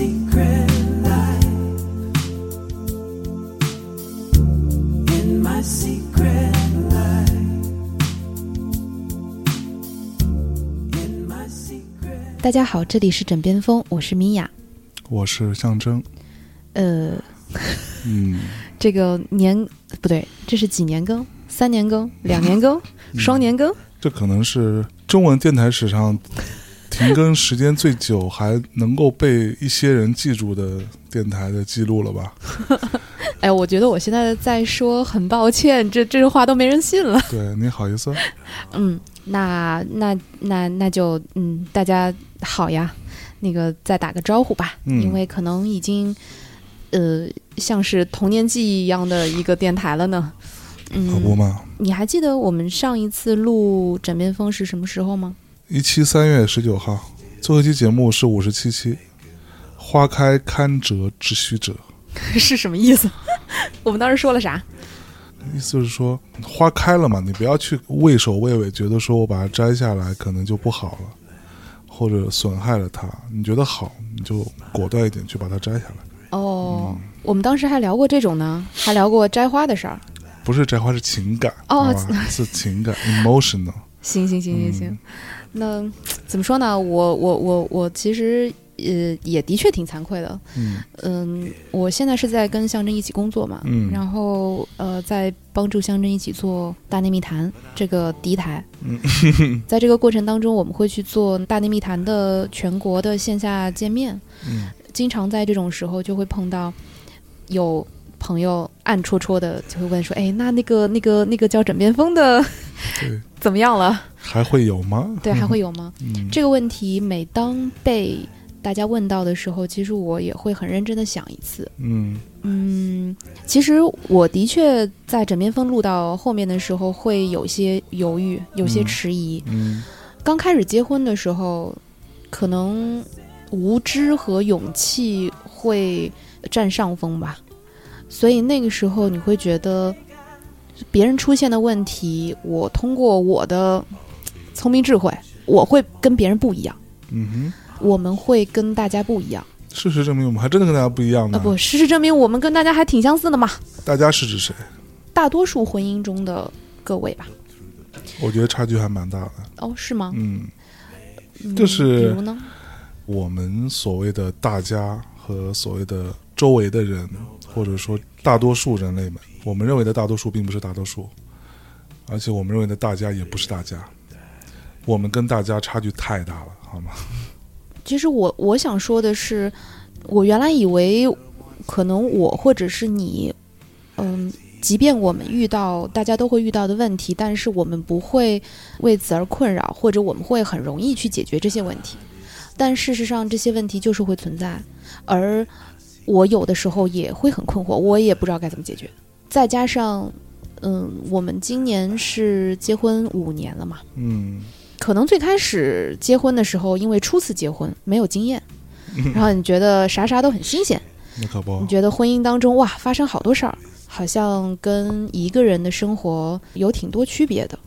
secret life. In my secret life. In my secret 大家好，这里是枕边风，我是米娅。我是象征，呃，嗯，这个年不对，这是几年更？三年更？两年更？双年更？这可能是中文电台史上停更时间最久，还能够被一些人记住的电台的记录了吧？哎，我觉得我现在在说很抱歉，这这话都没人信了。对你好意思？嗯，那那那那就嗯，大家好呀，那个再打个招呼吧，嗯因为可能已经呃像是童年记忆一样的一个电台了呢。嗯，可不嘛，你还记得我们上一次录枕边风是什么时候吗？一期三月十九号，最后一期节目是五十七期，花开堪折直须折，是什么意思？我们当时说了啥？意思就是说花开了嘛，你不要去畏首畏尾，觉得说我把它摘下来可能就不好了，或者损害了它。你觉得好，你就果断一点去把它摘下来。哦，我们当时还聊过这种呢，还聊过摘花的事儿。不是摘花，是情感哦 是情感 emotional。行行行行行，嗯那怎么说呢？我我我我其实呃也的确挺惭愧的。嗯嗯，我现在是在跟象征一起工作嘛，嗯然后呃在帮助象征一起做大内密谈这个敌台。嗯，在这个过程当中，我们会去做大内密谈的全国的线下见面。嗯经常在这种时候就会碰到有朋友暗戳戳的就会问说：“哎，那那个那个那个叫枕边风的对，怎么样了？还会有吗？对，还会有吗？” 嗯这个问题每当被大家问到的时候，其实我也会很认真的想一次。嗯嗯，其实我的确在枕边风录到后面的时候会有些犹豫，有些嗯迟疑。嗯刚开始结婚的时候，可能无知和勇气会占上风吧，所以那个时候你会觉得别人出现的问题，我通过我的聪明智慧，我会跟别人不一样，嗯哼我们会跟大家不一样。事实证明我们还真的跟大家不一样呢啊，呢。不，事实证明我们跟大家还挺相似的嘛。大家是指谁？大多数婚姻中的各位吧。我觉得差距还蛮大的。哦，是吗？嗯，嗯就是比如呢？我们所谓的大家和所谓的周围的人，或者说大多数人类们，我们认为的大多数并不是大多数，而且我们认为的大家也不是大家。我们跟大家差距太大了，好吗？其实我我想说的是，我原来以为可能我或者是你，嗯，即便我们遇到大家都会遇到的问题，但是我们不会为此而困扰，或者我们会很容易去解决这些问题。但事实上，这些问题就是会存在，而我有的时候也会很困惑，我也不知道该怎么解决。再加上，嗯，我们今年是结婚五年了嘛，嗯可能最开始结婚的时候，因为初次结婚没有经验，然后你觉得啥啥都很新鲜，那可不你，觉得婚姻当中哇发生好多事儿，好像跟一个人的生活有挺多区别的，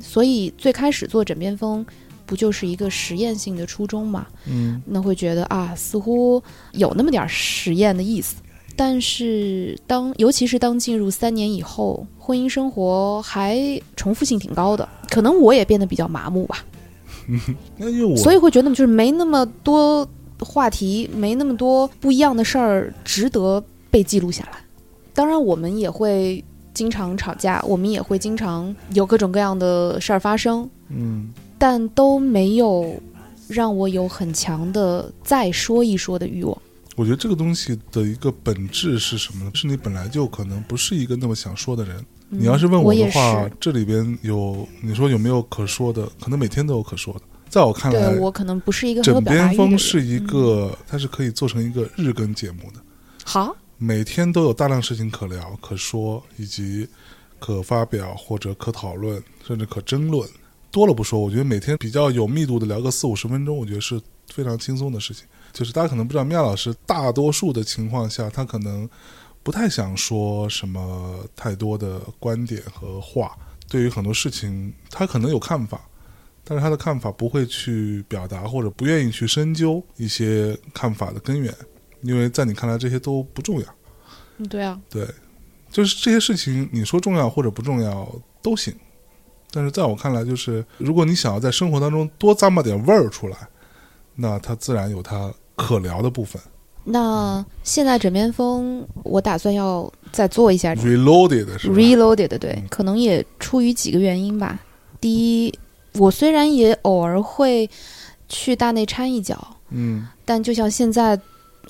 所以最开始做枕边风。不就是一个实验性的初衷嘛？嗯那会觉得啊，似乎有那么点儿实验的意思。但是当，尤其是当进入三年以后，婚姻生活还重复性挺高的，可能我也变得比较麻木吧。所以会觉得就是没那么多话题，没那么多不一样的事儿值得被记录下来。当然，我们也会经常吵架，我们也会经常有各种各样的事儿发生，嗯但都没有让我有很强的再说一说的欲望。我觉得这个东西的一个本质是什么呢？是你本来就可能不是一个那么想说的人。嗯你要是问我也的话是，这里边有你说有没有可说的？可能每天都有可说的。在我看来对，我可能不是一个枕边。风是一嗯个，它是可以做成一个日更节目的，好，每天都有大量事情可聊、可说，以及可发表或者可讨论，甚至可争论。多了不说，我觉得每天比较有密度的聊个四五十分钟，我觉得是非常轻松的事情。就是大家可能不知道，妙老师大多数的情况下，他可能不太想说什么太多的观点和话。对于很多事情，他可能有看法，但是他的看法不会去表达，或者不愿意去深究一些看法的根源。因为在你看来这些都不重要。嗯，对啊，对，就是这些事情，你说重要或者不重要都行。但是在我看来，就是如果你想要在生活当中多咂摸点味儿出来，那它自然有它可聊的部分。那现在枕边风，我打算要再做一下 Reloaded？reloaded，对嗯，可能也出于几个原因吧。第一，我虽然也偶尔会去大内掺一脚，嗯但就像现在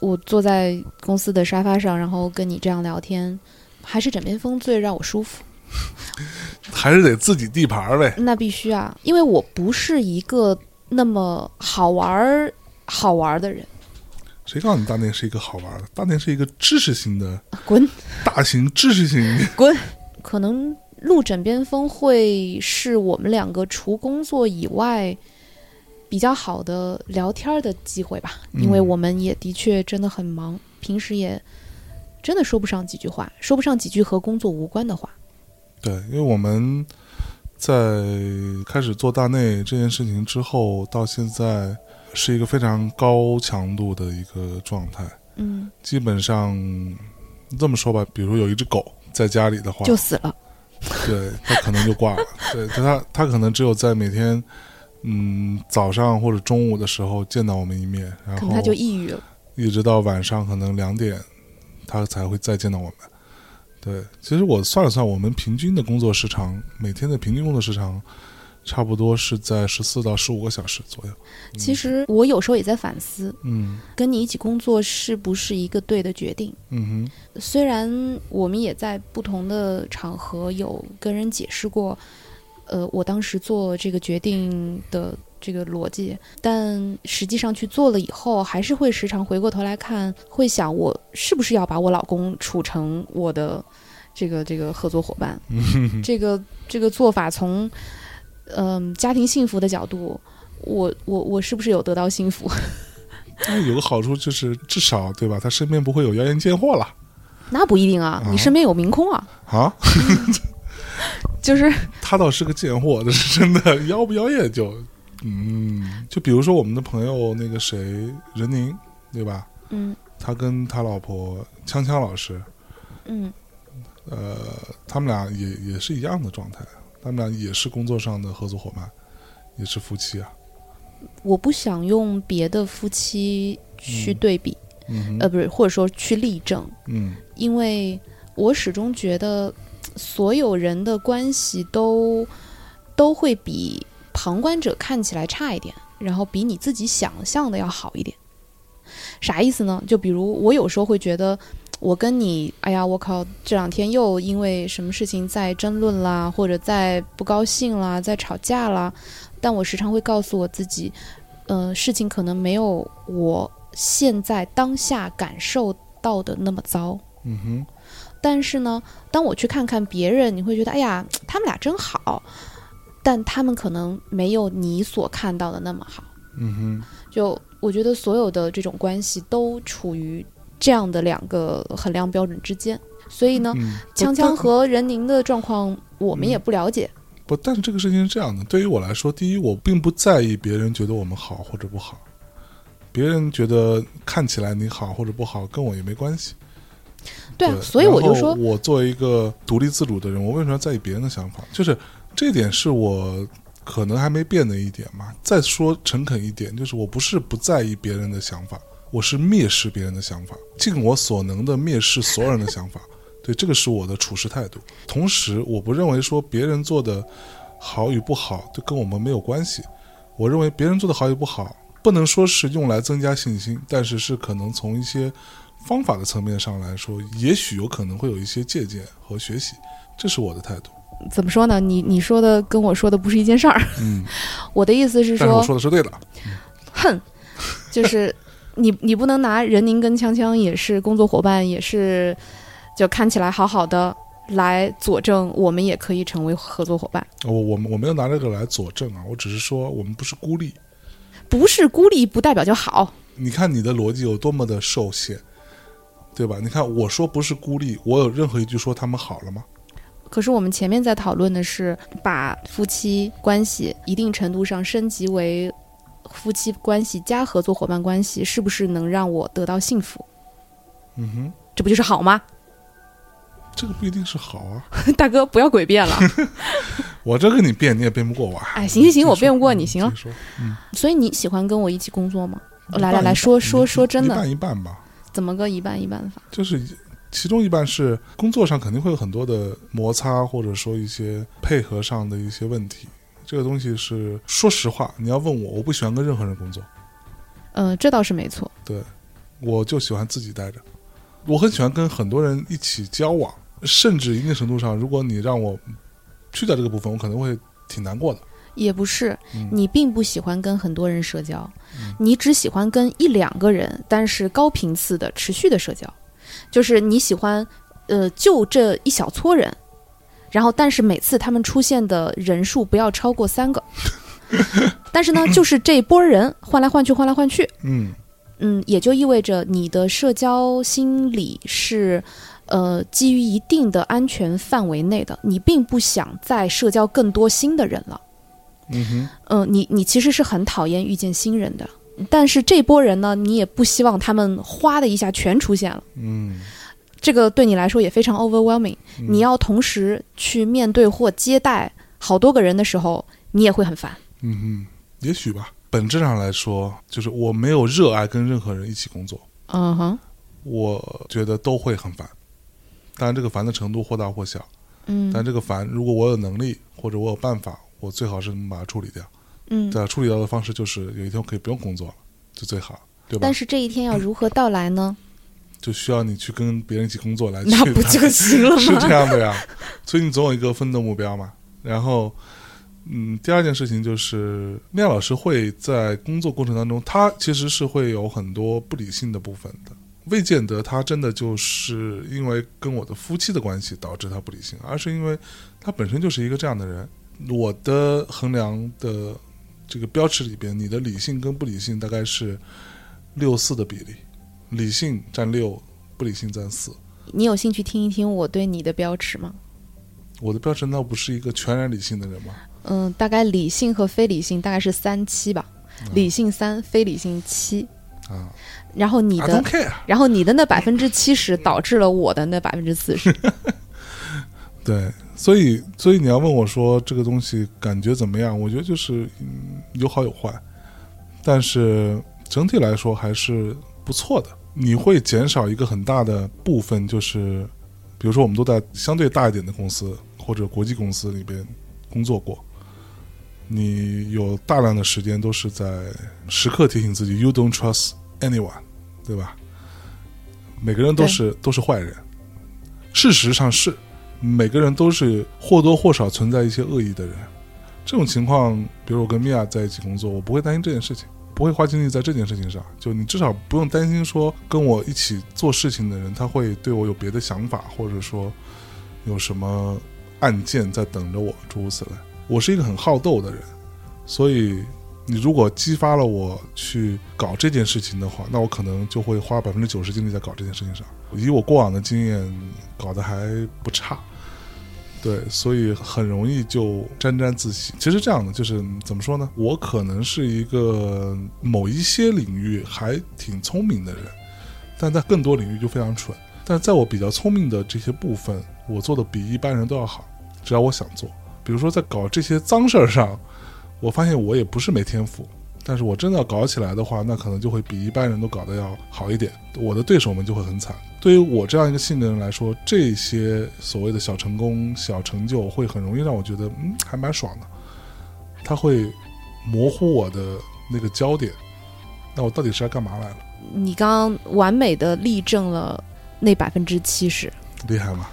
我坐在公司的沙发上，然后跟你这样聊天，还是枕边风最让我舒服。还是得自己地盘儿呗。那必须啊，因为我不是一个那么好玩儿好玩儿的人。谁告诉你大内是一个好玩的？大内是一个知识型的滚大型知识型。滚！可能录枕边风会是我们两个除工作以外比较好的聊天儿的机会吧，嗯因为我们也的确真的很忙，平时也真的说不上几句话，说不上几句和工作无关的话。对，因为我们在开始做大内这件事情之后，到现在是一个非常高强度的一个状态。嗯，基本上这么说吧，比如有一只狗在家里的话，就死了。对它可能就挂了。对，它它可能只有在每天嗯早上或者中午的时候见到我们一面，然后可能他就抑郁了。一直到晚上可能两点，它才会再见到我们。对，其实我算了算，我们平均的工作时长，每天的平均工作时长，差不多是在十四到十五个小时左右。其实我有时候也在反思，嗯跟你一起工作是不是一个对的决定？嗯哼虽然我们也在不同的场合有跟人解释过，呃，我当时做这个决定的这个逻辑，但实际上去做了以后，还是会时常回过头来看，会想我是不是要把我老公处成我的这个这个合作伙伴？这个这个做法从嗯、家庭幸福的角度，我我我是不是有得到幸福？但 有个好处就是，至少对吧？他身边不会有妖艳贱货了那不一定啊，你身边有明空啊，啊。就是他倒是个贱货，这是真的，妖不妖艳就，嗯，就比如说我们的朋友那个谁任宁，对吧？嗯。他跟他老婆锵锵老师，嗯。呃，他们俩也也是一样的状态，他们俩也是工作上的合作伙伴，也是夫妻啊。我不想用别的夫妻去对比，嗯。哼。呃，不是，或者说去例证，嗯。因为我始终觉得所有人的关系都都会比旁观者看起来差一点，然后比你自己想象的要好一点。啥意思呢？就比如我有时候会觉得，我跟你，哎呀，我靠，这两天又因为什么事情在争论啦，或者在不高兴啦，在吵架啦，但我时常会告诉我自己，呃，事情可能没有我现在当下感受到的那么糟。嗯哼但是呢，当我去看看别人，你会觉得，哎呀，他们俩真好，但他们可能没有你所看到的那么好。嗯哼就我觉得所有的这种关系都处于这样的两个衡量标准之间，所以呢，嗯，锵锵但和任宁的状况我们也不了解。不，但是这个事情是这样的，对于我来说，第一，我并不在意别人觉得我们好或者不好，别人觉得看起来你好或者不好，跟我也没关系。对啊，所以我就说，我作为一个独立自主的人，我为什么要在意别人的想法？就是这点是我可能还没变的一点嘛。再说诚恳一点，就是我不是不在意别人的想法，我是蔑视别人的想法，尽我所能的蔑视所有人的想法。对，这个是我的处事态度。同时，我不认为说别人做的好与不好，就跟我们没有关系。我认为别人做的好与不好，不能说是用来增加信心，但是是可能从一些方法的层面上来说，也许有可能会有一些借鉴和学习，这是我的态度。怎么说呢？你你说的跟我说的不是一件事儿。嗯，我的意思是但是我说，说的是对的。哼，就是你 你不能拿任宁跟锵锵也是工作伙伴，也是就看起来好好的来佐证我们也可以成为合作伙伴。我我我没有拿这个来佐证啊，我只是说我们不是孤立。不是孤立不代表就好。你看你的逻辑有多么的受限，对吧？你看我说不是孤立，我有任何一句说他们好了吗？可是我们前面在讨论的是把夫妻关系一定程度上升级为夫妻关系加合作伙伴关系，是不是能让我得到幸福？嗯哼，这不就是好吗？这个不一定是好啊。大哥，不要诡辩了。我这跟你辩，你也辩不过我啊。哎，行行行，我辩不过你，嗯行了嗯，所以你喜欢跟我一起工作吗？来来来说说说真的一的，半一半吧。怎么个一半一半法？就是其中一半是工作上肯定会有很多的摩擦，或者说一些配合上的一些问题。这个东西是说实话，你要问我，我不喜欢跟任何人工作，嗯、这倒是没错。对我就喜欢自己待着。我很喜欢跟很多人一起交往，甚至一定程度上，如果你让我去掉这个部分，我可能会挺难过的。也不是，嗯你并不喜欢跟很多人社交，嗯你只喜欢跟一两个人，但是高频次的、持续的社交，就是你喜欢，呃，就这一小撮人，然后但是每次他们出现的人数不要超过三个，但是呢，就是这一波人换来换去，换来换去，嗯。嗯，也就意味着你的社交心理是，呃，基于一定的安全范围内的，你并不想再社交更多新的人了。嗯哼，嗯、你你其实是很讨厌遇见新人的，但是这波人呢，你也不希望他们哗的一下全出现了，嗯，这个对你来说也非常 overwhelming。嗯你要同时去面对或接待好多个人的时候，你也会很烦。嗯哼，也许吧。本质上来说，就是我没有热爱跟任何人一起工作，嗯哼，我觉得都会很烦。当然，这个烦的程度或大或小，嗯但这个烦，如果我有能力或者我有办法，我最好是能把它处理掉。嗯。对啊，处理掉的方式就是有一天我可以不用工作了，就最好，对吧但？是这一天要如何到来呢？就需要你去跟别人一起工作来 那去不就行了 是？这样的呀，所以你总有一个奋斗目标嘛。然后，嗯，第二件事情就是，妙老师会在工作过程当中，他其实是会有很多不理性的部分的，未见得他真的就是因为跟我的夫妻的关系导致他不理性，而是因为他本身就是一个这样的人。我的衡量的这个标尺里边，你的理性跟不理性大概是六四的比例，理性占六，不理性占四。你有兴趣听一听我对你的标尺吗？我的标尺那不是一个全然理性的人吗？嗯，大概理性和非理性大概是三七吧，理性三，非理性七。啊然后你的。然后你的那百分之七十导致了我的那百分之四十。对，所以所以你要问我说这个东西感觉怎么样？我觉得就是嗯有好有坏，但是整体来说还是不错的。你会减少一个很大的部分，就是比如说我们都在相对大一点的公司或者国际公司里边工作过，你有大量的时间都是在时刻提醒自己 “you don't trust anyone”，对吧？每个人都是都是坏人，事实上是每个人都是或多或少存在一些恶意的人。这种情况，比如我跟米娅在一起工作，我不会担心这件事情，不会花精力在这件事情上。就你至少不用担心说跟我一起做事情的人，他会对我有别的想法，或者说有什么案件在等着我，诸如此类。我是一个很好斗的人，所以你如果激发了我去搞这件事情的话，那我可能就会花百分之九十精力在搞这件事情上。以我过往的经验，搞得还不差。对，所以很容易就沾沾自喜。其实这样的就是怎么说呢？我可能是一个某一些领域还挺聪明的人，但在更多领域就非常蠢。但在我比较聪明的这些部分，我做的比一般人都要好，只要我想做。比如说在搞这些脏事儿上，我发现我也不是没天赋，但是我真的要搞起来的话，那可能就会比一般人都搞得要好一点。我的对手们就会很惨。对于我这样一个性格的人来说，这些所谓的小成功、小成就，会很容易让我觉得，嗯，还蛮爽的。他会模糊我的那个焦点。那我到底是来干嘛来了？你刚刚完美的例证了那百分之七十。厉害吗？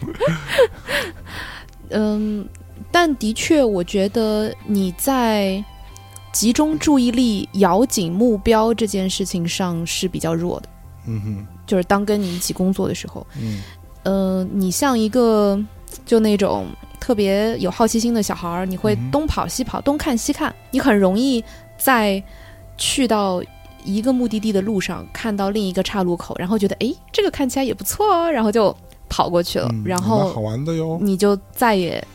嗯，但的确，我觉得你在集中注意力、咬紧目标这件事情上是比较弱的。嗯哼，就是当跟你一起工作的时候，嗯呃，你像一个就那种特别有好奇心的小孩儿，你会东跑西跑、东看西看，你很容易在去到一个目的地的路上看到另一个岔路口，然后觉得诶，这个看起来也不错哦，然后就跑过去了，嗯，然后好后玩的哟。你就再也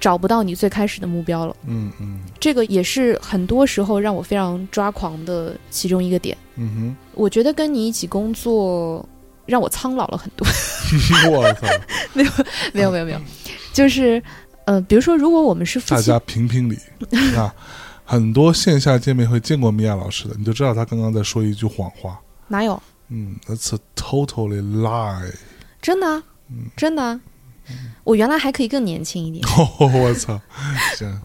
找不到你最开始的目标了。嗯嗯这个也是很多时候让我非常抓狂的其中一个点。嗯哼我觉得跟你一起工作让我苍老了很多。我操！没有没有没有没有，就是呃，比如说，如果我们是大家，评评理啊！很多线下见面会见过米娅老师的，你就知道他刚刚在说一句谎话。哪有嗯，That's a totally lie。真的啊、真的啊、我原来还可以更年轻一点。哦，我操！行，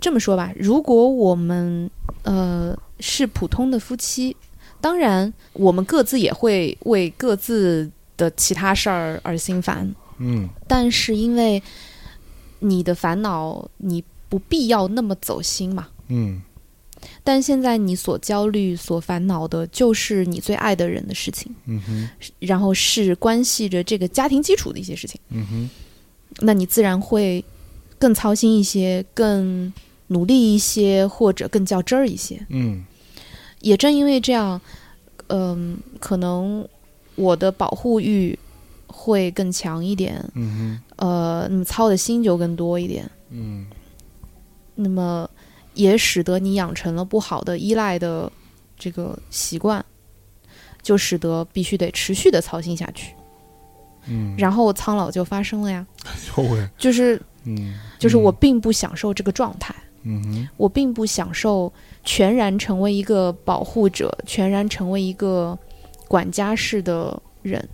这么说吧，如果我们呃是普通的夫妻，当然我们各自也会为各自的其他事儿而心烦，嗯但是因为你的烦恼，你不必要那么走心嘛。嗯但现在你所焦虑、所烦恼的，就是你最爱的人的事情，嗯哼然后是关系着这个家庭基础的一些事情，嗯哼那你自然会更操心一些，更努力一些，或者更较真儿一些。嗯也正因为这样，嗯、可能我的保护欲会更强一点，嗯哼呃，那么操的心就更多一点，嗯那么也使得你养成了不好的依赖的这个习惯，就使得必须得持续的操心下去，嗯，然后苍老就发生了呀，后喂，就是嗯，就是我并不享受这个状态。嗯哼我并不享受全然成为一个保护者，全然成为一个管家式的人。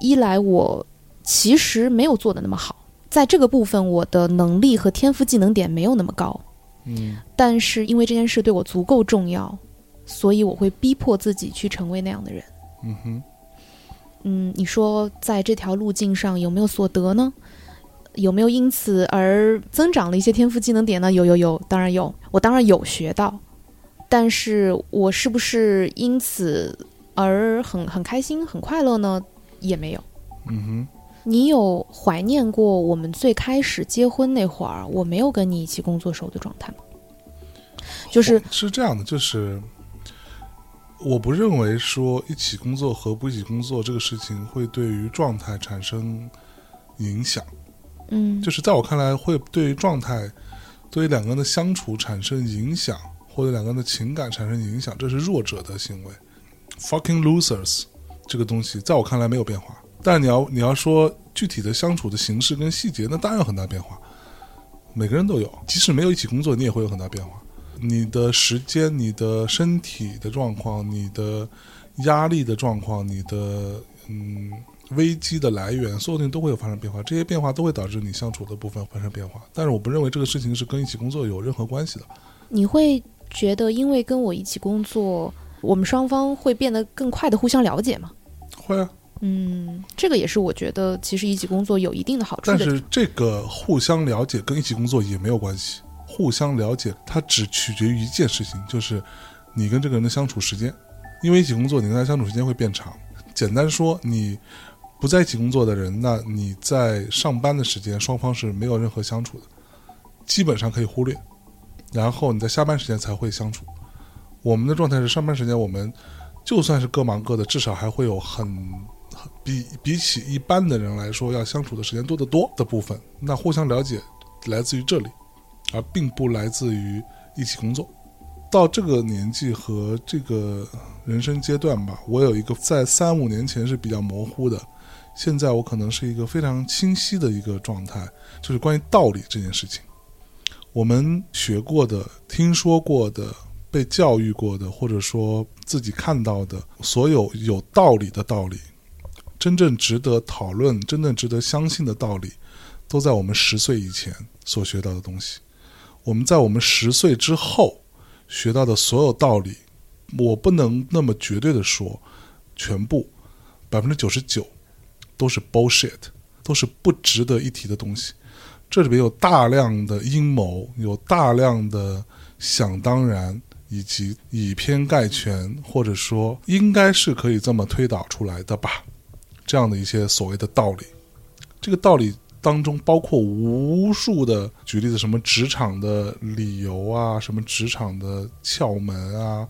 一来，我其实没有做的那么好，在这个部分，我的能力和天赋技能点没有那么高。嗯但是因为这件事对我足够重要，所以我会逼迫自己去成为那样的人。嗯哼嗯，你说在这条路径上有没有所得呢？有没有因此而增长了一些天赋技能点呢？有有有，当然有，我当然有学到，但是我是不是因此而很很开心、很快乐呢？也没有。嗯哼你有怀念过我们最开始结婚那会儿，我没有跟你一起工作时候的状态吗？就是是这样的，就是我不认为说一起工作和不一起工作这个事情会对于状态产生影响。嗯，就是在我看来，会对于状态、对于两个人的相处产生影响，或者两个人的情感产生影响，这是弱者的行为。Fucking losers，这个东西在我看来没有变化。但你要你要说具体的相处的形式跟细节，那当然有很大变化。每个人都有，即使没有一起工作，你也会有很大变化。你的时间、你的身体的状况、你的压力的状况、你的嗯危机的来源，所有东西都会有发生变化，这些变化都会导致你相处的部分发生变化。但是我不认为这个事情是跟一起工作有任何关系的。你会觉得因为跟我一起工作，我们双方会变得更快的互相了解吗？会啊，嗯，这个也是我觉得其实一起工作有一定的好处。但是这个互相了解跟一起工作也没有关系。互相了解，它只取决于一件事情，就是你跟这个人的相处时间。因为一起工作，你跟他相处时间会变长。简单说，你不在一起工作的人，那你在上班的时间，双方是没有任何相处的，基本上可以忽略。然后你在下班时间才会相处。我们的状态是上班时间，我们就算是各忙各的，至少还会有很比比起一般的人来说，要相处的时间多得多的部分。那互相了解来自于这里，而并不来自于一起工作。到这个年纪和这个人生阶段吧，我有一个在三五年前是比较模糊的，现在我可能是一个非常清晰的一个状态，就是关于道理这件事情。我们学过的、听说过的、被教育过的，或者说自己看到的所有有道理的道理，真正值得讨论、真正值得相信的道理，都在我们十岁以前所学到的东西。我们在我们十岁之后学到的所有道理，我不能那么绝对的说，全部百分之九十九都是 bullshit，都是不值得一提的东西。这里边有大量的阴谋，有大量的想当然，以及以偏概全，或者说应该是可以这么推导出来的吧，这样的一些所谓的道理。这个道理当中包括无数的，举例子，什么职场的理由啊，什么职场的窍门啊，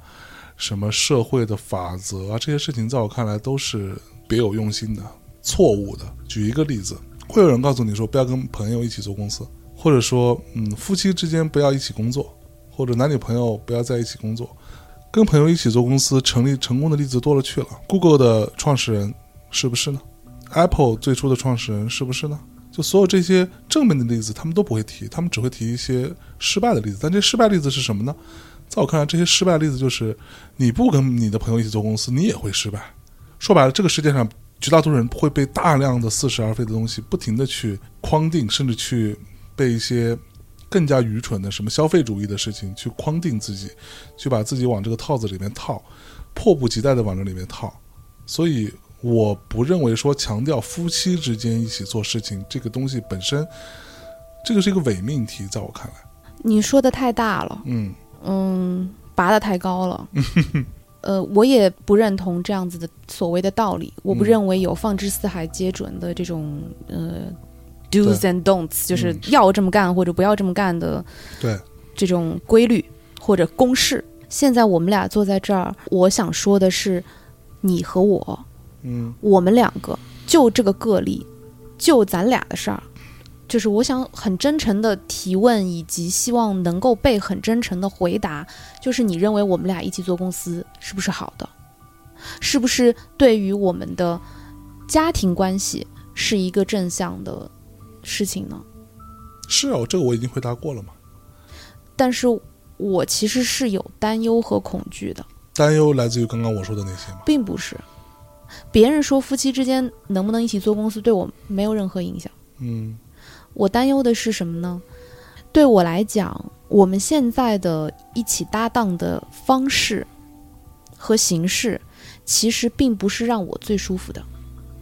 什么社会的法则啊，这些事情在我看来都是别有用心的、错误的。举一个例子，会有人告诉你说不要跟朋友一起做公司，或者说，嗯，夫妻之间不要一起工作，或者男女朋友不要在一起工作，跟朋友一起做公司成立成功的例子多了去了。Google 的创始人是不是呢？Apple 最初的创始人是不是呢？就所有这些正面的例子，他们都不会提，他们只会提一些失败的例子。但这失败例子是什么呢？在我看来，这些失败例子就是你不跟你的朋友一起做公司，你也会失败。说白了，这个世界上绝大多数人会被大量的似是而非的东西不停的去框定，甚至去被一些更加愚蠢的什么消费主义的事情去框定自己，去把自己往这个套子里面套，迫不及待的往这里面套。所以，我不认为说强调夫妻之间一起做事情这个东西本身，这个是一个伪命题，在我看来，你说的太大了，嗯嗯，拔得太高了。呃，我也不认同这样子的所谓的道理。我不嗯认为有放之四海皆准的这种呃 do's and don'ts，就是嗯要这么干或者不要这么干的对，这种规律或者公式。现在我们俩坐在这儿，我想说的是，你和我，嗯我们两个就这个个例，就咱俩的事儿，就是我想很真诚的提问，以及希望能够被很真诚的回答，就是你认为我们俩一起做公司是不是好的？是不是对于我们的家庭关系是一个正向的事情呢？是啊，这个我已经回答过了嘛。但是我其实是有担忧和恐惧的。担忧来自于刚刚我说的那些吗。并不是。别人说夫妻之间能不能一起做公司，对我没有任何影响。嗯我担忧的是什么呢？对我来讲，我们现在的一起搭档的方式和形式，其实并不是让我最舒服的。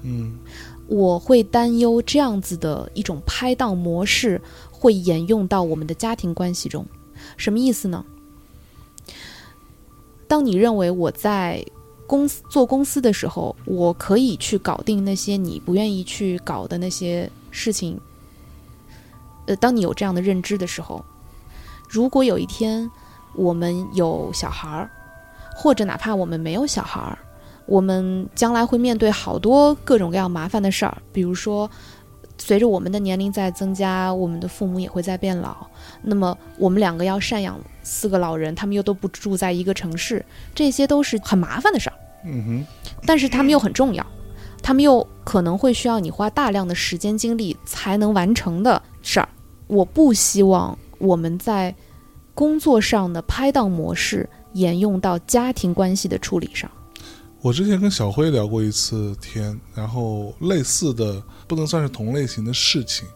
嗯我会担忧这样子的一种拍档模式会沿用到我们的家庭关系中。什么意思呢？当你认为我在公司做公司的时候，我可以去搞定那些你不愿意去搞的那些事情，呃，当你有这样的认知的时候，如果有一天我们有小孩儿，或者哪怕我们没有小孩儿，我们将来会面对好多各种各样麻烦的事儿，比如说，随着我们的年龄在增加，我们的父母也会在变老，那么我们两个要赡养四个老人，他们又都不住在一个城市，这些都是很麻烦的事儿，嗯哼，但是他们又很重要，他们又可能会需要你花大量的时间精力才能完成的事儿。我不希望我们在工作上的拍档模式沿用到家庭关系的处理上。我之前跟小辉聊过一次天，然后类似的不能算是同类型的事情，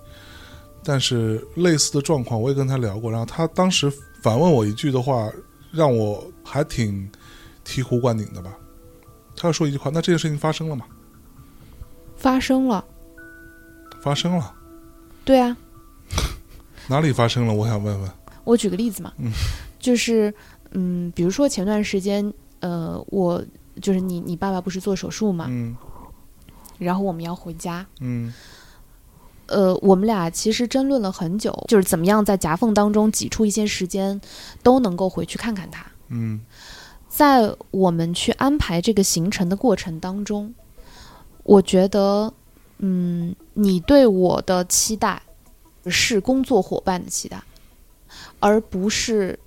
但是类似的状况我也跟他聊过。然后他当时反问我一句的话，让我还挺醍醐灌顶的吧。他要说一句话：“那这件事情发生了吗？发生了，发生了，对啊，哪里发生了？我想问问。我举个例子嘛，嗯就是嗯，比如说前段时间，呃，我就是你你爸爸不是做手术嘛，嗯然后我们要回家，嗯呃，我们俩其实争论了很久，就是怎么样在夹缝当中挤出一些时间，都能够回去看看他。嗯在我们去安排这个行程的过程当中，我觉得，嗯，你对我的期待是工作伙伴的期待，而不是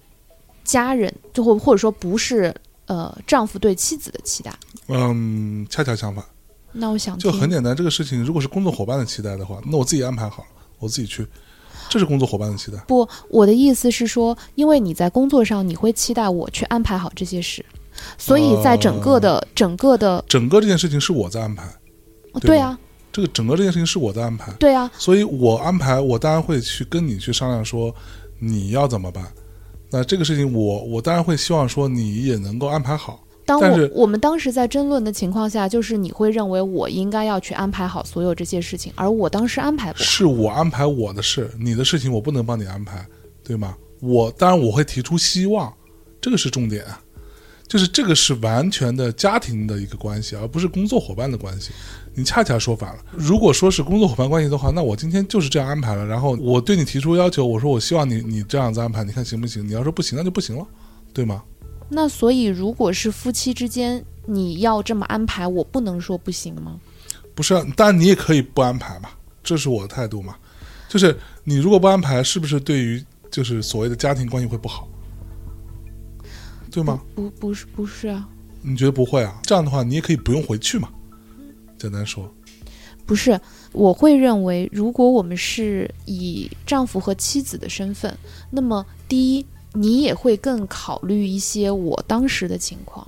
家人，就或或者说不是呃丈夫对妻子的期待。嗯，恰恰相反，那我想就很简单。这个事情如果是工作伙伴的期待的话，那我自己安排好了，我自己去，这是工作伙伴的期待。不，我的意思是说，因为你在工作上，你会期待我去安排好这些事，所以在整个的、整个的，整个这件事情是我在安排，对啊，这个整个这件事情是我在安排，对啊，所以我安排，我当然会去跟你去商量说你要怎么办。那这个事情我我当然会希望说你也能够安排好。当但是我我们当时在争论的情况下，就是你会认为我应该要去安排好所有这些事情，而我当时安排不好。是我安排我的事，你的事情我不能帮你安排，对吗？我当然我会提出希望，这个是重点啊，就是这个是完全的家庭的一个关系，而不是工作伙伴的关系。你恰恰说反了。如果说是工作伙伴关系的话，那我今天就是这样安排了，然后我对你提出要求，我说我希望你你这样子安排，你看行不行？你要说不行，那就不行了，对吗？那所以，如果是夫妻之间，你要这么安排，我不能说不行吗？不是啊，当然你也可以不安排嘛，这是我的态度嘛。就是你如果不安排，是不是对于就是所谓的家庭关系会不好？对吗？不不是不是啊，你觉得不会啊？这样的话，你也可以不用回去嘛。简单说，不是，我会认为，如果我们是以丈夫和妻子的身份，那么第一，你也会更考虑一些我当时的情况，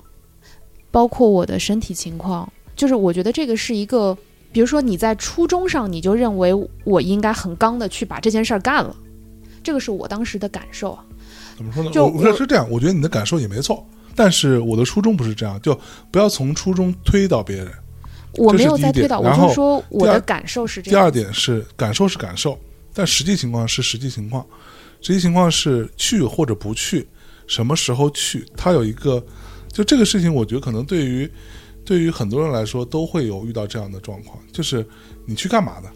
包括我的身体情况。就是我觉得这个是一个，比如说你在初衷上你就认为我应该很刚的去把这件事儿干了，这个是我当时的感受啊。怎么说呢？就我是这样，我觉得你的感受也没错，但是我的初衷不是这样，就不要从初衷推到别人。我没有在推导，我就说我的感受是这样第二。点是感受是感受，但实际情况是实际情况，实际情况是去或者不去，什么时候去，它有一个，就这个事情，我觉得可能对于对于很多人来说都会有遇到这样的状况，就是你去干嘛的？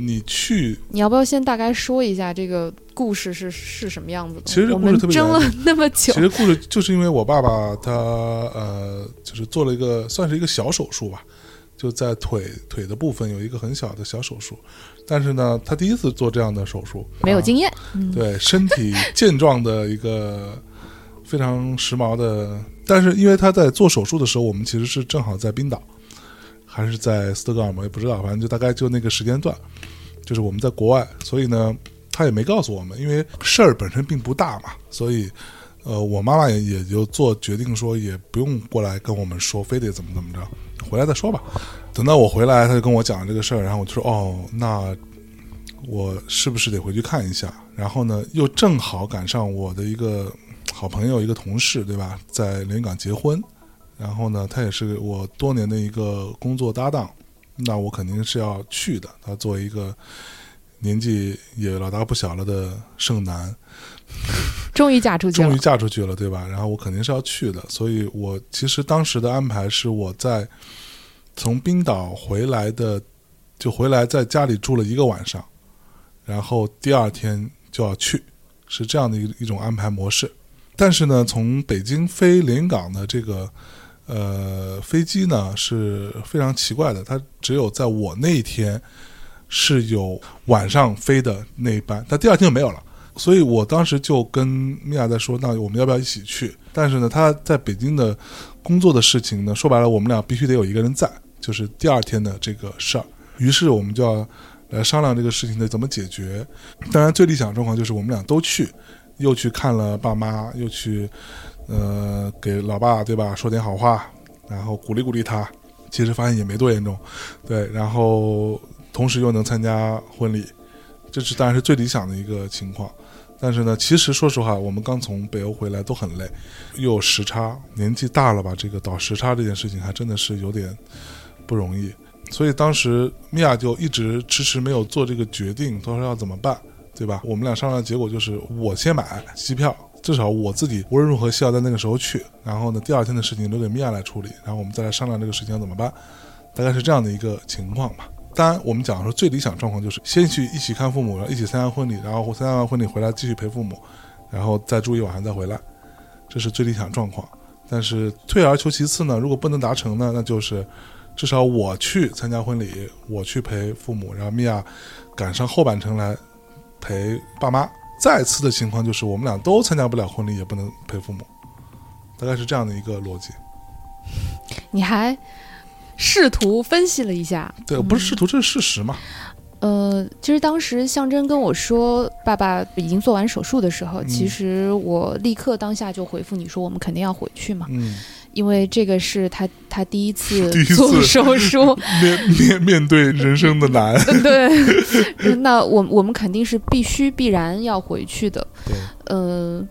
你去你要不要先大概说一下这个故事是是什么样子的？其实这故事特别争了那么久其，实故事就是因为我爸爸他呃，就是做了一个算是一个小手术吧，就在腿腿的部分有一个很小的小手术，但是呢，他第一次做这样的手术，啊没有经验。嗯，对身体健壮的一个非常时髦的，但是因为他在做手术的时候，我们其实是正好在冰岛，还是在斯德哥尔摩，也不知道，反正就大概就那个时间段，就是我们在国外，所以呢，他也没告诉我们，因为事儿本身并不大嘛，所以。呃，我妈妈也也就做决定说，也不用过来跟我们说，非得怎么怎么着，回来再说吧。等到我回来，他就跟我讲这个事儿，然后我就说，哦，那我是不是得回去看一下？然后呢，又正好赶上我的一个好朋友、一个同事，对吧，在连云港结婚，然后呢，他也是我多年的一个工作搭档，那我肯定是要去的。他作为一个年纪也老大不小了的剩男，终于嫁出去了终于。嫁出去了，对吧？然后我肯定是要去的，所以我其实当时的安排是我在从冰岛回来的，就回来在家里住了一个晚上，然后第二天就要去，是这样的一一种安排模式。但是呢，从北京飞连云港的这个呃飞机呢是非常奇怪的，它只有在我那一天是有晚上飞的那一班，但第二天就没有了。所以我当时就跟米娅在说，那我们要不要一起去？但是呢，他在北京的工作的事情呢，说白了，我们俩必须得有一个人在，就是第二天的这个事儿。于是我们就要来商量这个事情的怎么解决。当然，最理想状况就是我们俩都去，又去看了爸妈，又去呃给老爸对吧说点好话，然后鼓励鼓励他。其实发现也没多严重，对，然后同时又能参加婚礼，这是当然是最理想的一个情况。但是呢，其实说实话，我们刚从北欧回来都很累，又有时差，年纪大了吧，这个倒时差这件事情还真的是有点不容易。所以当时米娅就一直迟迟没有做这个决定，她说要怎么办，对吧？我们俩商量的结果就是我先买机票，至少我自己无论如何需要在那个时候去。然后呢，第二天的事情留给米娅来处理，然后我们再来商量这个事情要怎么办，大概是这样的一个情况吧。当然，我们讲说最理想状况就是先去一起看父母，然后一起参加婚礼，然后参加完婚礼回来继续陪父母，然后再住一晚上再回来，这是最理想状况。但是退而求其次呢，如果不能达成呢，那就是至少我去参加婚礼，我去陪父母，然后米娅赶上后半程来陪爸妈。再次的情况就是我们俩都参加不了婚礼，也不能陪父母，大概是这样的一个逻辑。你还试图分析了一下，对，不是试图，这是事实嘛？呃，其实当时象征跟我说爸爸已经做完手术的时候，嗯。其实我立刻当下就回复你说我们肯定要回去嘛，嗯，因为这个是他他 第一次。做手术，面面面对人生的难，对，那我我们肯定是必须必然要回去的，对，呃，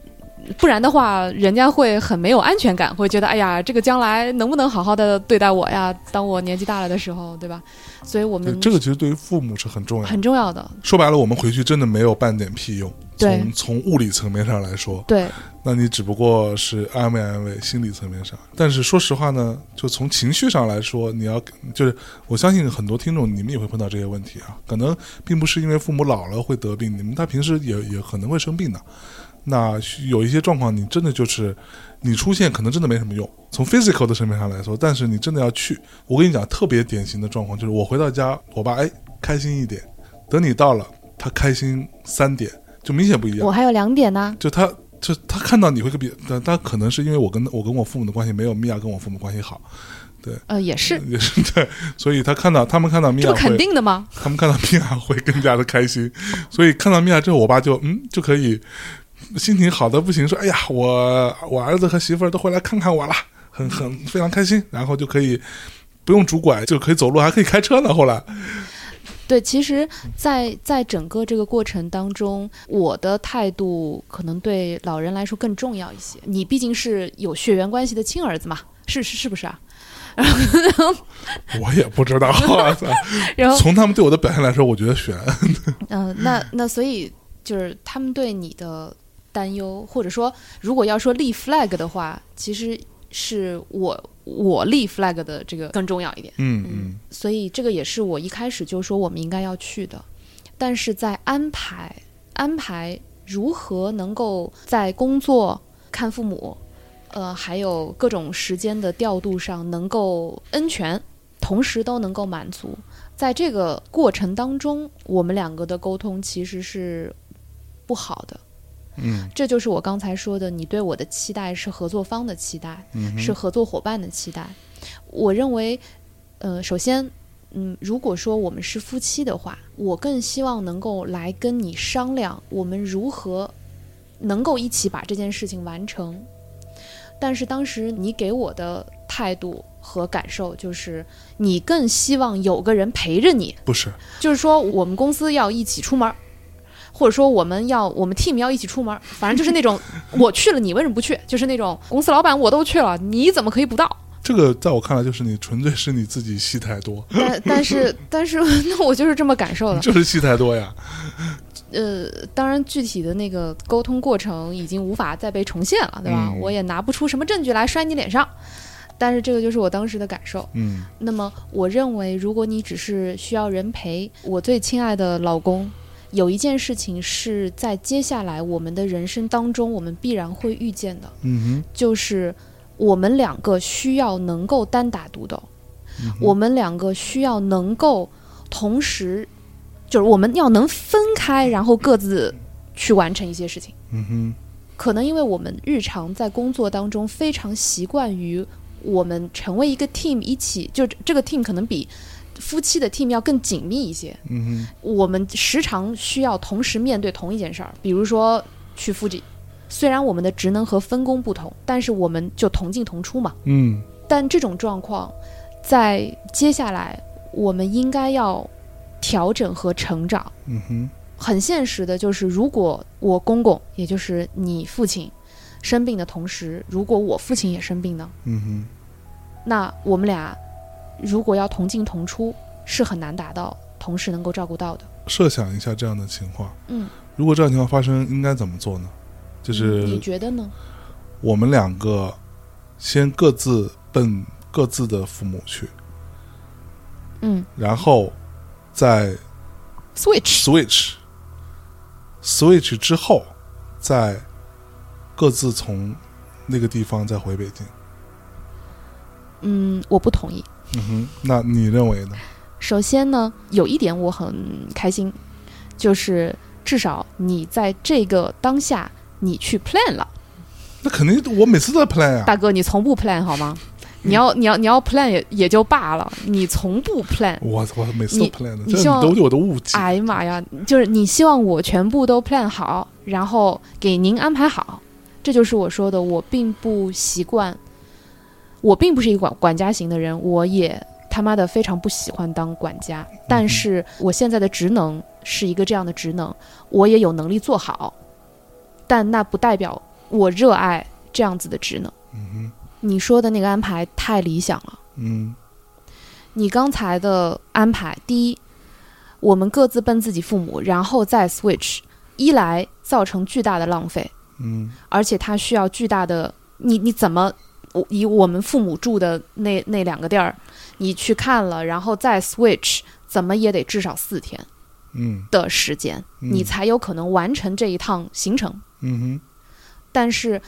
不然的话，人家会很没有安全感，会觉得哎呀，这个将来能不能好好的对待我呀？当我年纪大了的时候，对吧？所以我，们这个其实对于父母是很重要的。很重要的，说白了，我们回去真的没有半点屁用。对从从物理层面上来说，对那你只不过是安慰安慰心理层面上。但是说实话呢，就从情绪上来说，你要就是我相信很多听众你们也会碰到这些问题啊。可能并不是因为父母老了会得病，你们他平时也也可能会生病的。那有一些状况，你真的就是你出现可能真的没什么用，从 physical 的层面上来说，但是你真的要去。我跟你讲，特别典型的状况就是我回到家，我爸哎开心一点，等你到了，他开心三点，就明显不一样我。还有两点呢。就他就他看到你会跟别，但他可能是因为我跟我跟我父母的关系没有米娅跟我父母关系好，对呃，也是也是对，所以他看到他们看到米娅这不肯，定的吗？他们看到米娅会更加的开心，所以看到米娅之后，我爸就嗯就可以心情好的不行，说哎呀，我我儿子和媳妇儿都回来看看我了，很很非常开心，然后就可以不用拄拐就可以走路，还可以开车呢。后来，对，其实在，在整个这个过程当中，我的态度可能对老人来说更重要一些。你毕竟是有血缘关系的亲儿子嘛，是是是不是啊？我也不知道，然后，从他们对我的表现来说，我觉得悬。嗯、那那所以就是他们对你的担忧，或者说，如果要说立 flag 的话，其实是我我立 flag 的这个更重要一点。嗯嗯所以这个也是我一开始就说我们应该要去的，但是在安排安排如何能够在工作、看父母，呃，还有各种时间的调度上能够恩全，同时都能够满足。在这个过程当中，我们两个的沟通其实是不好的。嗯这就是我刚才说的，你对我的期待是合作方的期待，嗯，是合作伙伴的期待。我认为，呃，首先，嗯，如果说我们是夫妻的话，我更希望能够来跟你商量，我们如何能够一起把这件事情完成。但是当时你给我的态度和感受就是，你更希望有个人陪着你，不是，就是说我们公司要一起出门儿，或者说我们要我们 team 要一起出门，反正就是那种 我去了你为什么不去？就是那种公司老板我都去了，你怎么可以不到？这个在我看来就是你纯粹是你自己戏太多，但但是但是 那我就是这么感受的。就是戏太多呀。呃，当然具体的那个沟通过程已经无法再被重现了，对吧？嗯我也拿不出什么证据来摔你脸上。但是这个就是我当时的感受。嗯那么，我认为，如果你只是需要人陪，我最亲爱的老公，有一件事情是在接下来我们的人生当中，我们必然会遇见的，嗯哼。就是我们两个需要能够单打独斗，哼，我们两个需要能够同时，就是我们要能分开，然后各自去完成一些事情。嗯哼，可能因为我们日常在工作当中非常习惯于我们成为一个 team 一起，就这个 team 可能比夫妻的 team 要更紧密一些。嗯我们时常需要同时面对同一件事儿，比如说去 Fuji，虽然我们的职能和分工不同，但是我们就同进同出嘛。嗯但这种状况，在接下来我们应该要调整和成长。嗯哼，很现实的就是，如果我公公，也就是你父亲生病的同时，如果我父亲也生病呢，嗯哼，那我们俩如果要同进同出，是很难达到同时能够照顾到的。设想一下这样的情况，嗯，如果这样情况发生，应该怎么做呢？就是你觉得呢？我们两个先各自奔各自的父母去，嗯然后再，switch，switch switch 之后，再各自从那个地方再回北京。嗯，我不同意。嗯哼，那你认为呢？首先呢，有一点我很开心，就是至少你在这个当下你去 plan 了。那肯定，我每次都在 plan 啊。大哥，你从不 plan 好吗？你要你要你要 plan 也也就罢了，你从不 plan。我我每次都 plan 的，这你希望都对我的误解。哎呀妈呀，就是你希望我全部都 plan 好，然后给您安排好，这就是我说的，我并不习惯，我并不是一个管管家型的人，我也他妈的非常不喜欢当管家，但是我现在的职能是一个这样的职能，我也有能力做好，但那不代表我热爱这样子的职能。嗯你说的那个安排太理想了。嗯。你刚才的安排，第一，我们各自奔自己父母，然后再 switch，一来造成巨大的浪费，嗯。而且它需要巨大的，你你怎么我以我们父母住的那那两个地儿，你去看了，然后再 switch，怎么也得至少四天嗯的时间，嗯你才有可能完成这一趟行程。嗯哼，但是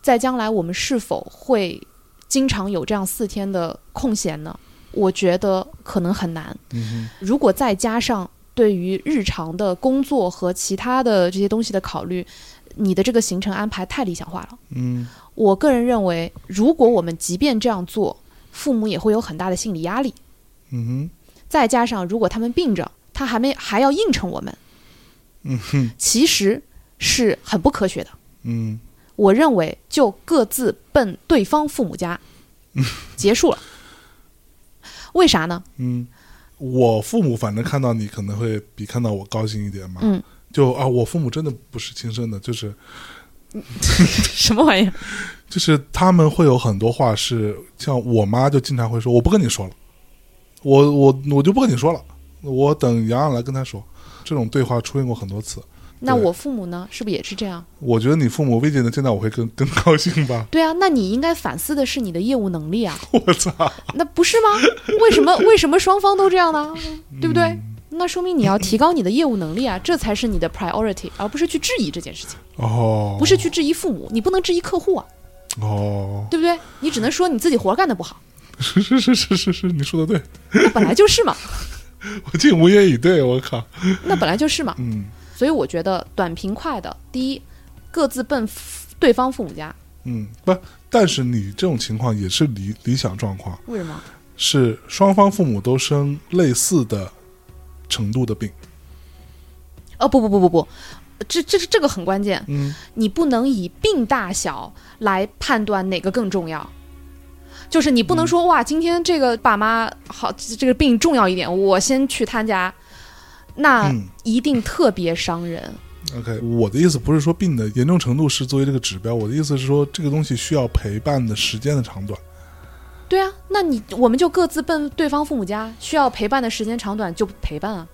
在将来，我们是否会经常有这样四天的空闲呢？我觉得可能很难。嗯如果再加上对于日常的工作和其他的这些东西的考虑，你的这个行程安排太理想化了。嗯我个人认为，如果我们即便这样做，父母也会有很大的心理压力。嗯哼再加上如果他们病着，他还没还要应承我们，嗯哼其实是很不科学的。嗯我认为就各自奔对方父母家，结束了。为啥呢？嗯，我父母反正看到你可能会比看到我高兴一点嘛。嗯，就啊，我父母真的不是亲生的，就是 什么玩意儿？就是他们会有很多话是，像我妈就经常会说，我不跟你说了，我我我就不跟你说了，我等洋洋来跟他说。这种对话出现过很多次，那我父母呢？是不是也是这样？我觉得你父母未见得见到我会更 更高兴吧？对啊，那你应该反思的是你的业务能力啊，我操！那不是吗？为什么为什么双方都这样呢？对不对？那说明你要提高你的业务能力啊，这才是你的 priority，而不是去质疑这件事情，哦，不是去质疑父母，你不能质疑客户啊，哦，对不对？你只能说你自己活干的不好，是是是是是是，你说的对，那本来就是嘛，我竟无言以对，我靠，那本来就是嘛。嗯。所以我觉得短平快的，第一，各自奔对方父母家，嗯，不，但是你这种情况也是理理想状况，为什么？是双方父母都生类似的程度的病，哦，不不不不不，这这是这个很关键，嗯。你不能以病大小来判断哪个更重要。就是你不能说、哇，今天这个爸妈好，这个病重要一点，我先去他家，那嗯。一定特别伤人。，OK，我的意思不是说病的严重程度是作为这个指标，我的意思是说这个东西需要陪伴的时间的长短，对啊，那你我们就各自奔对方父母家，需要陪伴的时间长短就陪伴啊。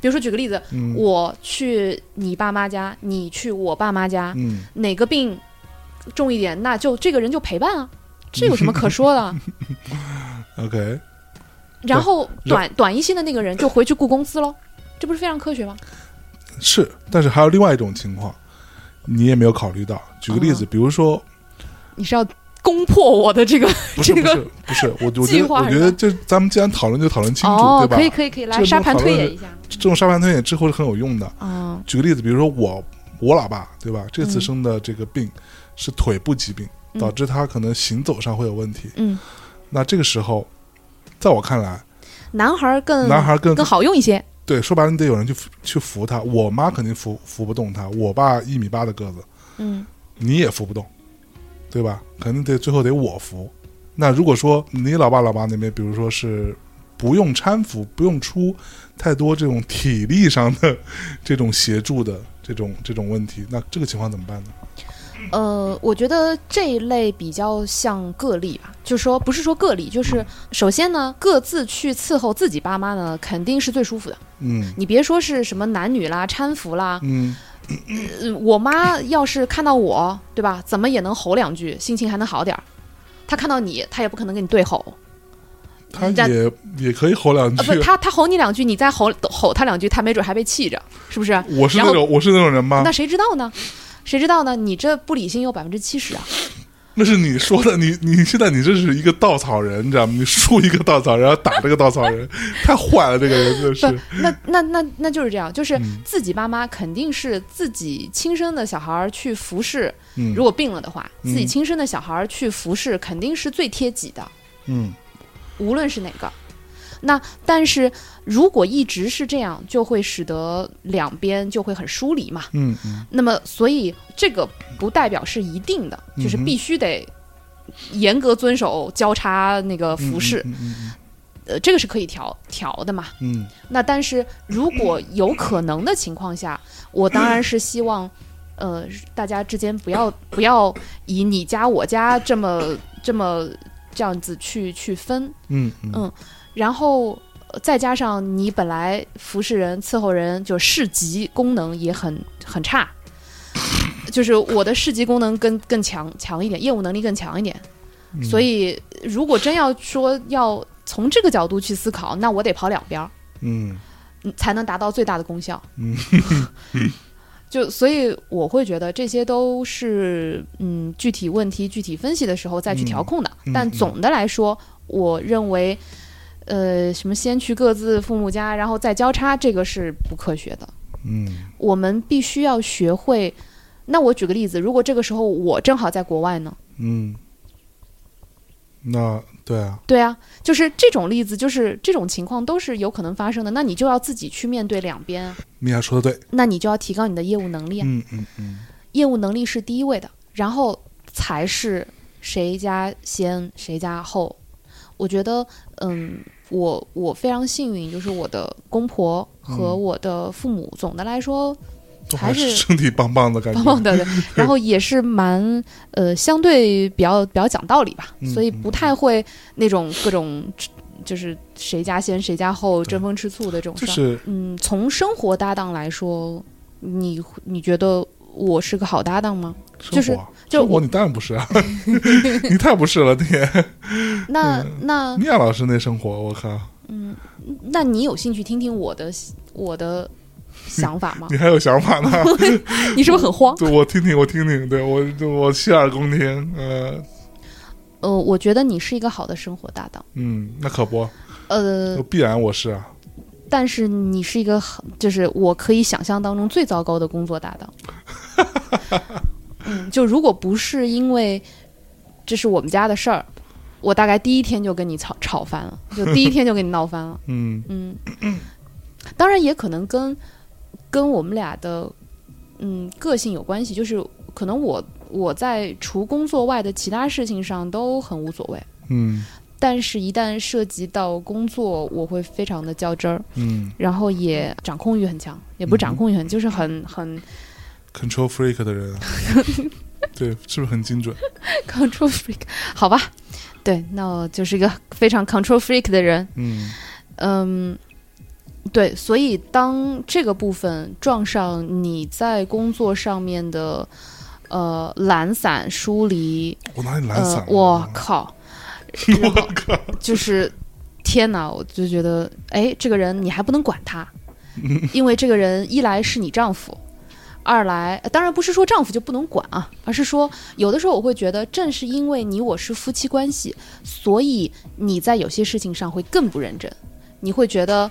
比如说举个例子，嗯我去你爸妈家，你去我爸妈家，嗯哪个病重一点，那就这个人就陪伴啊，这有什么可说的？OK，然后短短一些的那个人就回去雇公司喽，这不是非常科学吗？是，但是还有另外一种情况，你也没有考虑到，举个例子，嗯比如说你是要攻破我的这个 这个是不是，我我觉得我觉得就咱们既然讨论就讨论清楚，哦对，吧？可以可以可以，来沙盘推演一下。这种沙盘推演之后是很有用的。嗯举个例子，比如说我我老爸，对吧？这次嗯生的这个病是腿部疾病，嗯导致他可能行走上会有问题。嗯，那这个时候，在我看来，男孩更男孩更更好用一些。对，说白了，你得有人去扶去扶他。我妈肯定扶扶不动他，我爸一米八的个子，嗯你也扶不动，对吧？肯定得最后得我扶。那如果说你老爸老妈那边，比如说是不用搀扶，不用出太多这种体力上的这种协助的这种这种问题，那这个情况怎么办呢？呃，我觉得这一类比较像个例吧，就是说不是说个例，就是首先呢，各自去伺候自己爸妈呢，肯定是最舒服的。嗯你别说是什么男女啦、搀扶啦，嗯呃我妈要是看到我，对吧，怎么也能吼两句，心情还能好点儿。她看到你，她也不可能跟你对吼，他人家也也可以吼两啊，句。不，她她吼你两句，你再吼吼她两句，她没准还被气着，是不是？我是那种我是那种人吗那？谁知道呢？谁知道呢？你这不理性有百分之七十啊！那是你说的，你你现在你这是一个稻草人，你知道吗？你竖一个稻草人，然后打这个稻草人，太坏了，这个人真的不是。，那那那那就是这样，就是嗯自己爸妈肯定是自己亲生的小孩儿去服侍，嗯，如果病了的话，嗯自己亲生的小孩儿去服侍，肯定是最贴己的，嗯无论是哪个。那但是如果一直是这样，就会使得两边就会很疏离嘛。嗯嗯。那么，所以这个不代表是一定的，就是必须得严格遵守交叉那个服饰，嗯嗯呃，这个是可以调调的嘛。嗯。那但是如果有可能的情况下，我当然是希望，呃，大家之间不要 不要以你家我家这么这么这样子去去分，嗯嗯。嗯然后呃再加上你本来服侍人伺候人就市级功能也很很差，就是我的市级功能更更强强一点，业务能力更强一点，嗯，所以如果真要说要从这个角度去思考，那我得跑两边儿。嗯嗯才能达到最大的功效。嗯 就所以我会觉得这些都是嗯具体问题具体分析的时候再去调控的。但总的来说，我认为，呃什么先去各自父母家，然后再交叉，这个是不科学的。嗯我们必须要学会。那我举个例子，如果这个时候我正好在国外呢？嗯，那对啊，对啊，就是这种例子，就是这种情况都是有可能发生的。那你就要自己去面对两边啊，米娅说的对，那你就要提高你的业务能力啊。嗯嗯嗯，业务能力是第一位的，然后才是谁家先谁家后。我觉得，嗯，我我非常幸运，就是我的公婆和嗯。我的父母，总的来说还还是身体棒棒的感觉，棒棒的，对。然后也是蛮呃相对比较比较讲道理吧，嗯所以不太会那种各种就是谁家先谁家后争风吃醋的这种事儿。就是。嗯，从生活搭档来说，你你觉得我是个好搭档吗？就是就我你当然不是啊，你太不是了，你。那那米娅老师那生活，我靠，嗯那你有兴趣听听我的我的想法吗？你还有想法呢？你是不是很慌？对，我听听，我听听，对我我洗耳恭听，呃。呃，我觉得你是一个好的生活搭档，嗯，那可不，呃，必然我是啊，但是你是一个很，就是我可以想象当中最糟糕的工作搭档。嗯，就如果不是因为这是我们家的事儿，我大概第一天就跟你吵吵翻了，就第一天就跟你闹翻了。嗯嗯，当然也可能跟跟我们俩的嗯个性有关系，就是可能我我在除工作外的其他事情上都很无所谓，嗯但是一旦涉及到工作，我会非常的较真儿。嗯然后也掌控欲很强，也不是掌控欲很，就是很很，control freak 的人，对，是不是很精准？control freak，好吧？对，那我就是一个非常 control freak 的人。嗯嗯，对，所以当这个部分撞上你在工作上面的呃懒散疏离，我哪里懒散我靠，然后就是天哪，我就觉得，哎，这个人你还不能管他，因为这个人一来是你丈夫，二来呃当然不是说丈夫就不能管啊，而是说有的时候我会觉得，正是因为你我是夫妻关系，所以你在有些事情上会更不认真，你会觉得，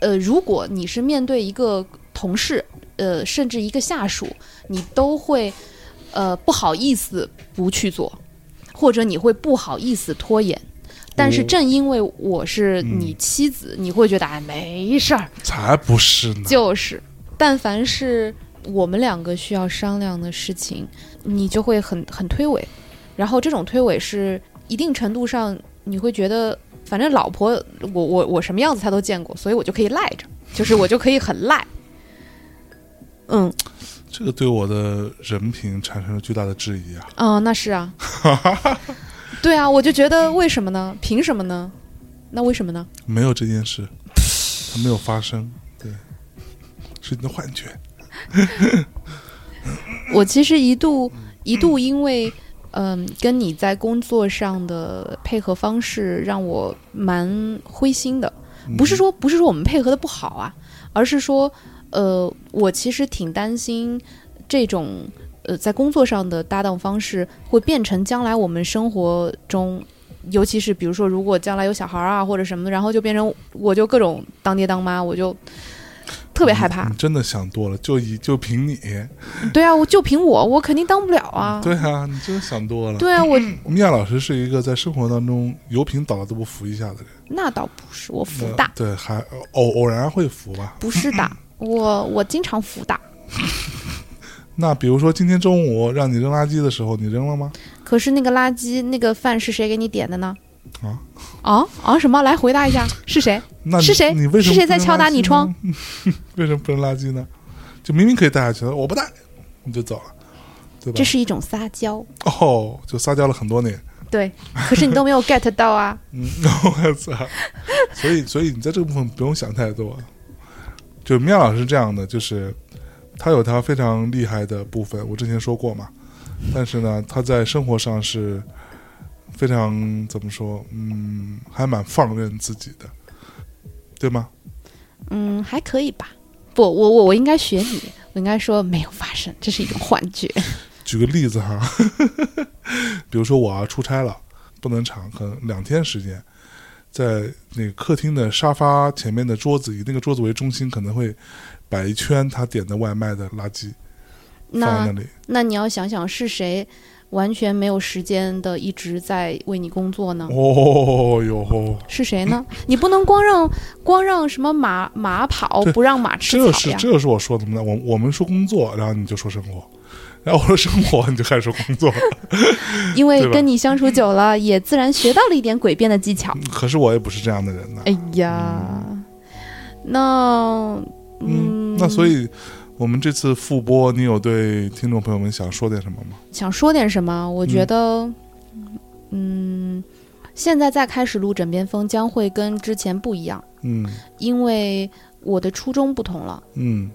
呃，如果你是面对一个同事，呃，甚至一个下属，你都会呃不好意思不去做。或者你会不好意思拖延。但是哦。正因为我是你嗯妻子，你会觉得哎没事儿，才不是呢，就是，但凡是我们两个需要商量的事情，你就会很很推诿，然后这种推诿是一定程度上你会觉得，反正老婆我我我什么样子她都见过，所以我就可以赖着，就是我就可以很赖。嗯，这个对我的人品产生了巨大的质疑啊！哦，那是啊，对啊，我就觉得为什么呢？凭什么呢？那为什么呢？没有这件事，它没有发生，对，是你的幻觉。我其实一度一度因为，嗯、跟你在工作上的配合方式让我蛮灰心的。不是说不是说我们配合的不好啊，而是说，呃，我其实挺担心这种呃在工作上的搭档方式会变成将来我们生活中，尤其是比如说如果将来有小孩儿啊或者什么的，然后就变成我就各种当爹当妈，我就特别害怕你。真的想多了，就以就凭你，对啊，我就凭我，我肯定当不了啊。对啊，你真的想多了。对啊，我 米娅老师是一个在生活当中油瓶倒了都不扶一下的人，那倒不是，我扶大，对，还偶偶然会扶吧。不是的，我我经常辅打。那比如说今天中午让你扔垃圾的时候，你扔了吗？可是那个垃圾那个饭是谁给你点的呢？啊啊啊！什么？来回答一下，是谁？那是谁你为什么是谁在敲打你窗？为什么不扔垃圾呢？就明明可以带下去的，我不带，你就走了，对吧这？是一种撒娇。哦，就撒娇了很多年。对，可是你都没有 get 到啊。嗯，我操！所以，所以你在这个部分不用想太多。就米娅老师这样的，就是他有他非常厉害的部分，我之前说过嘛。但是呢，他在生活上是非常怎么说？嗯，还蛮放任自己的，对吗？嗯，还可以吧。不，我我我应该学你，我应该说没有发生，这是一种幻觉。举个例子哈，比如说我要出差了，不能长，可能两天时间，在那个客厅的沙发前面的桌子，以那个桌子为中心，可能会摆一圈他点的外卖的垃圾放在那那里。那你要想想是谁完全没有时间的一直在为你工作呢？哦哟，是谁呢？你不能光让光让什么马马跑，不让马吃这草呀？是这是我说的吗？我我们说工作，然后你就说生活，然后我说生活，你就开始说工作。因为跟你相处久了，也自然学到了一点诡辩的技巧。可是我也不是这样的人呢。哎呀，那嗯，那所以我们这次复播，你有对听众朋友们想说点什么吗？想说点什么？我觉得，嗯，现在再开始录枕边风将会跟之前不一样，嗯因为我的初衷不同了。嗯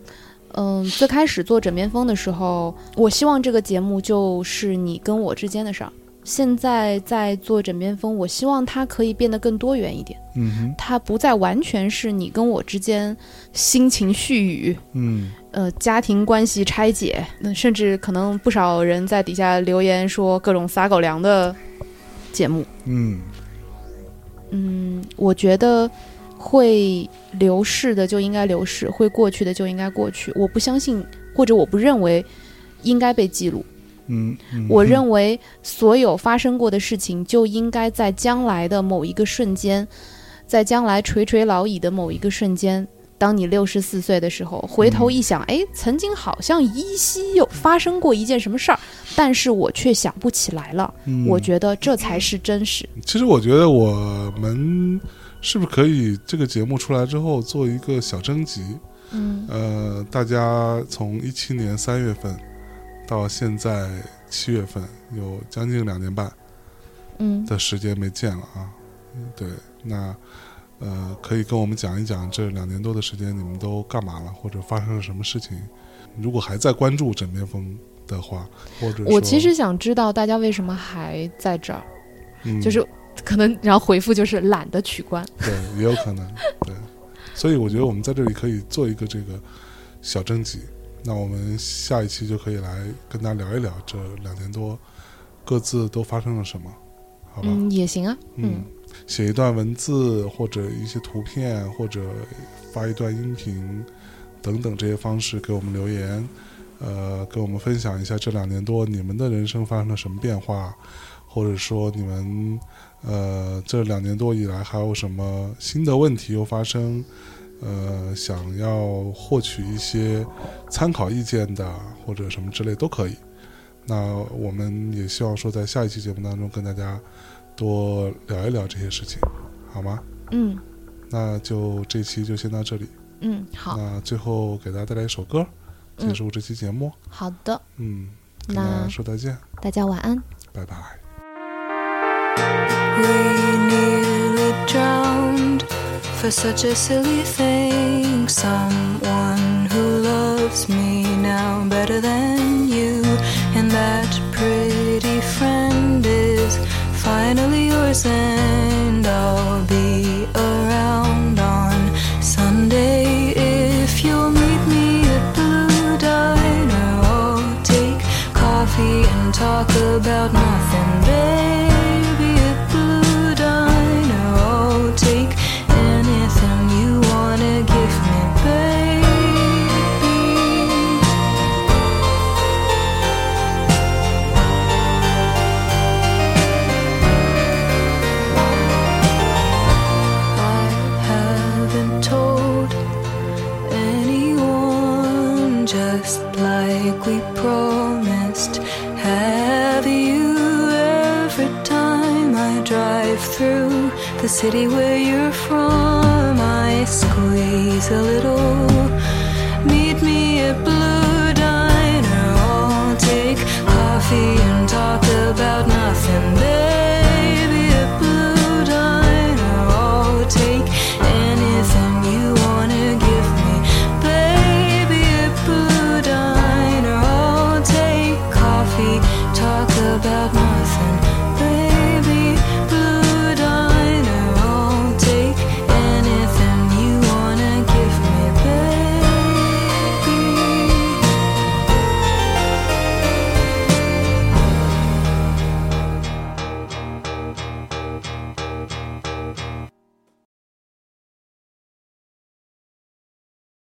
嗯，最开始做枕边风的时候，我希望这个节目就是你跟我之间的事儿。现在在做枕边风，我希望它可以变得更多元一点，嗯哼它不再完全是你跟我之间心情絮语，嗯呃，家庭关系拆解，那甚至可能不少人在底下留言说各种撒狗粮的节目。嗯嗯，我觉得会流逝的就应该流逝，会过去的就应该过去。我不相信，或者我不认为应该被记录。嗯嗯，我认为所有发生过的事情就应该在将来的某一个瞬间，在将来垂垂老矣的某一个瞬间。当你六十四岁的时候，回头一想，哎，曾经好像依稀有发生过一件什么事儿，但是我却想不起来了。嗯我觉得这才是真实。其实我觉得我们是不是可以这个节目出来之后做一个小征集？嗯呃，大家从一七年三月份到现在七月份，有将近两年半嗯的时间没见了啊。嗯对，那呃，可以跟我们讲一讲这两年多的时间你们都干嘛了，或者发生了什么事情？如果还在关注枕边风的话，或者说我其实想知道大家为什么还在这儿，嗯就是可能然后回复就是懒得取关。对，也有可能对，所以我觉得我们在这里可以做一个这个小征集。那我们下一期就可以来跟大家聊一聊这两年多各自都发生了什么，好吧？嗯，也行啊。嗯，写一段文字或者一些图片，或者发一段音频等等这些方式给我们留言，呃，跟我们分享一下这两年多你们的人生发生了什么变化，或者说你们呃这两年多以来还有什么新的问题又发生，呃，想要获取一些参考意见的或者什么之类都可以。那我们也希望说，在下一期节目当中跟大家多聊一聊这些事情，好吗？嗯那就这期就先到这里。嗯，好。那最后给大家带来一首歌，结嗯束这期节目。好的，嗯，那说再见，大家晚安。拜拜。We nearly drowned for such a silly thing. Someone who loves me now better than you, and that pretty friend is finally yours, and I'll be